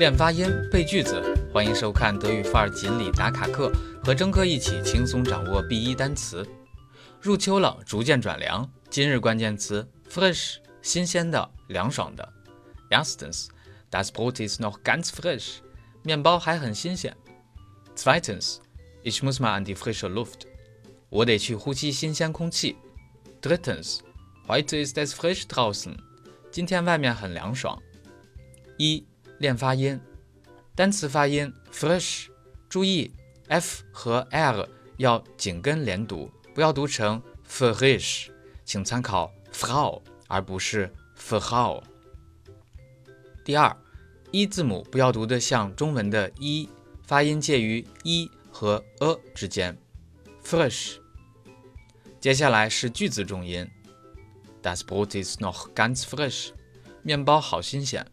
练发音、背句子，欢迎收看德语范儿锦鲤打卡课，和征哥一起轻松掌握 B 一单词。入秋了，逐渐转凉。今日关键词：fresh，新鲜的、凉爽的。Erstens，das Brot ist noch ganz frisch，面包还很新鲜。Zweitens，ich muss mal an die frische Luft，我得去呼吸新鲜空气。Drittens，heute ist es frisch draußen，今天外面很凉爽。一练发音，单词发音 fresh，注意 f 和 l 要紧跟连读，不要读成 fresh，请参考 frau 而不是 frau。第二，一字母不要读得像中文的一，发音介于一和 a 之间，fresh。接下来是句子重音，das Brot ist noch ganz frisch，面包好新鲜。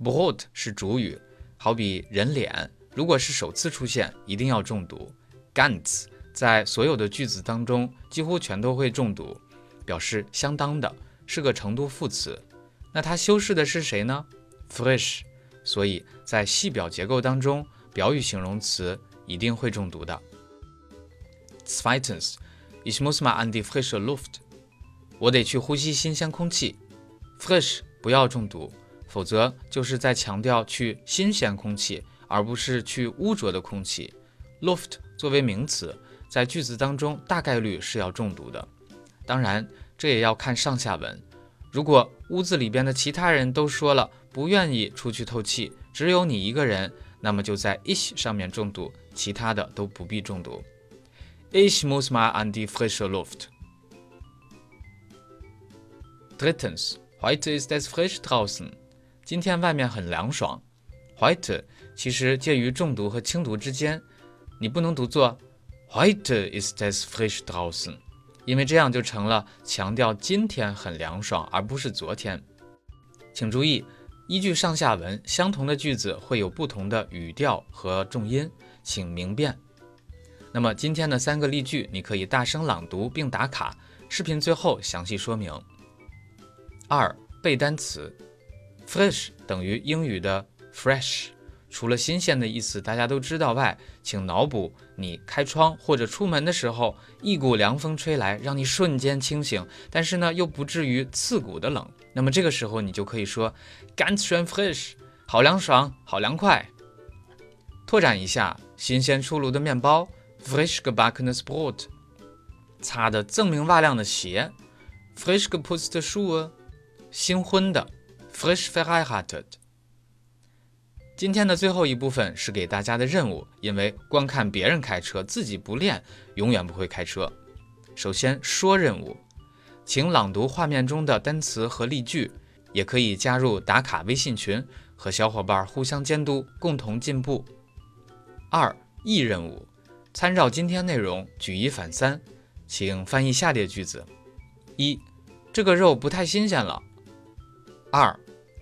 Brot 是主语，好比人脸，如果是首次出现，一定要重读。Ganz 在所有的句子当中几乎全都会重读，表示相当的，是个程度副词。那它修饰的是谁呢？Fresh，所以在系表结构当中，表语形容词一定会重读的。Zweitens，ich muss mal an die frische Luft，我得去呼吸新鲜空气。Fresh 不要重读。否则就是在强调去新鲜空气，而不是去污浊的空气。Luft 作为名词，在句子当中大概率是要重读的。当然，这也要看上下文。如果屋子里边的其他人都说了不愿意出去透气，只有你一个人，那么就在 ich 上面重读，其他的都不必重读。Ich muss mal an die frische Luft. Drittens, heute ist es frisch draußen. 今天外面很凉爽，white 其实介于重读和轻读之间，你不能读作 white is that frisch draußen，因为这样就成了强调今天很凉爽，而不是昨天。请注意，依据上下文，相同的句子会有不同的语调和重音，请明辨。那么今天的三个例句，你可以大声朗读并打卡，视频最后详细说明。二背单词。Fresh 等于英语的 fresh，除了新鲜的意思大家都知道外，请脑补你开窗或者出门的时候，一股凉风吹来，让你瞬间清醒，但是呢又不至于刺骨的冷。那么这个时候你就可以说 ganz schön fresh，好凉爽，好凉快。拓展一下，新鲜出炉的面包 fresh gebackenes Brot，擦得锃明瓦亮的鞋 fresh geputzte Schuhe，新婚的。Frisch verheiratet。今天的最后一部分是给大家的任务，因为光看别人开车，自己不练，永远不会开车。首先说任务，请朗读画面中的单词和例句，也可以加入打卡微信群，和小伙伴互相监督，共同进步。二译任务，参照今天内容举一反三，请翻译下列句子：一，这个肉不太新鲜了。二。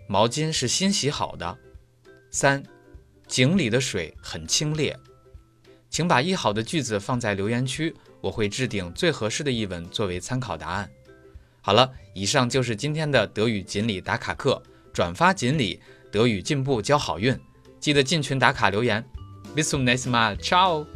毛巾是新洗好的。三，井里的水很清冽。请把译好的句子放在留言区，我会置顶最合适的译文作为参考答案。好了，以上就是今天的德语锦鲤打卡课。转发锦鲤，德语进步交好运。记得进群打卡留言。Bis zum nächsten Mal，ciao。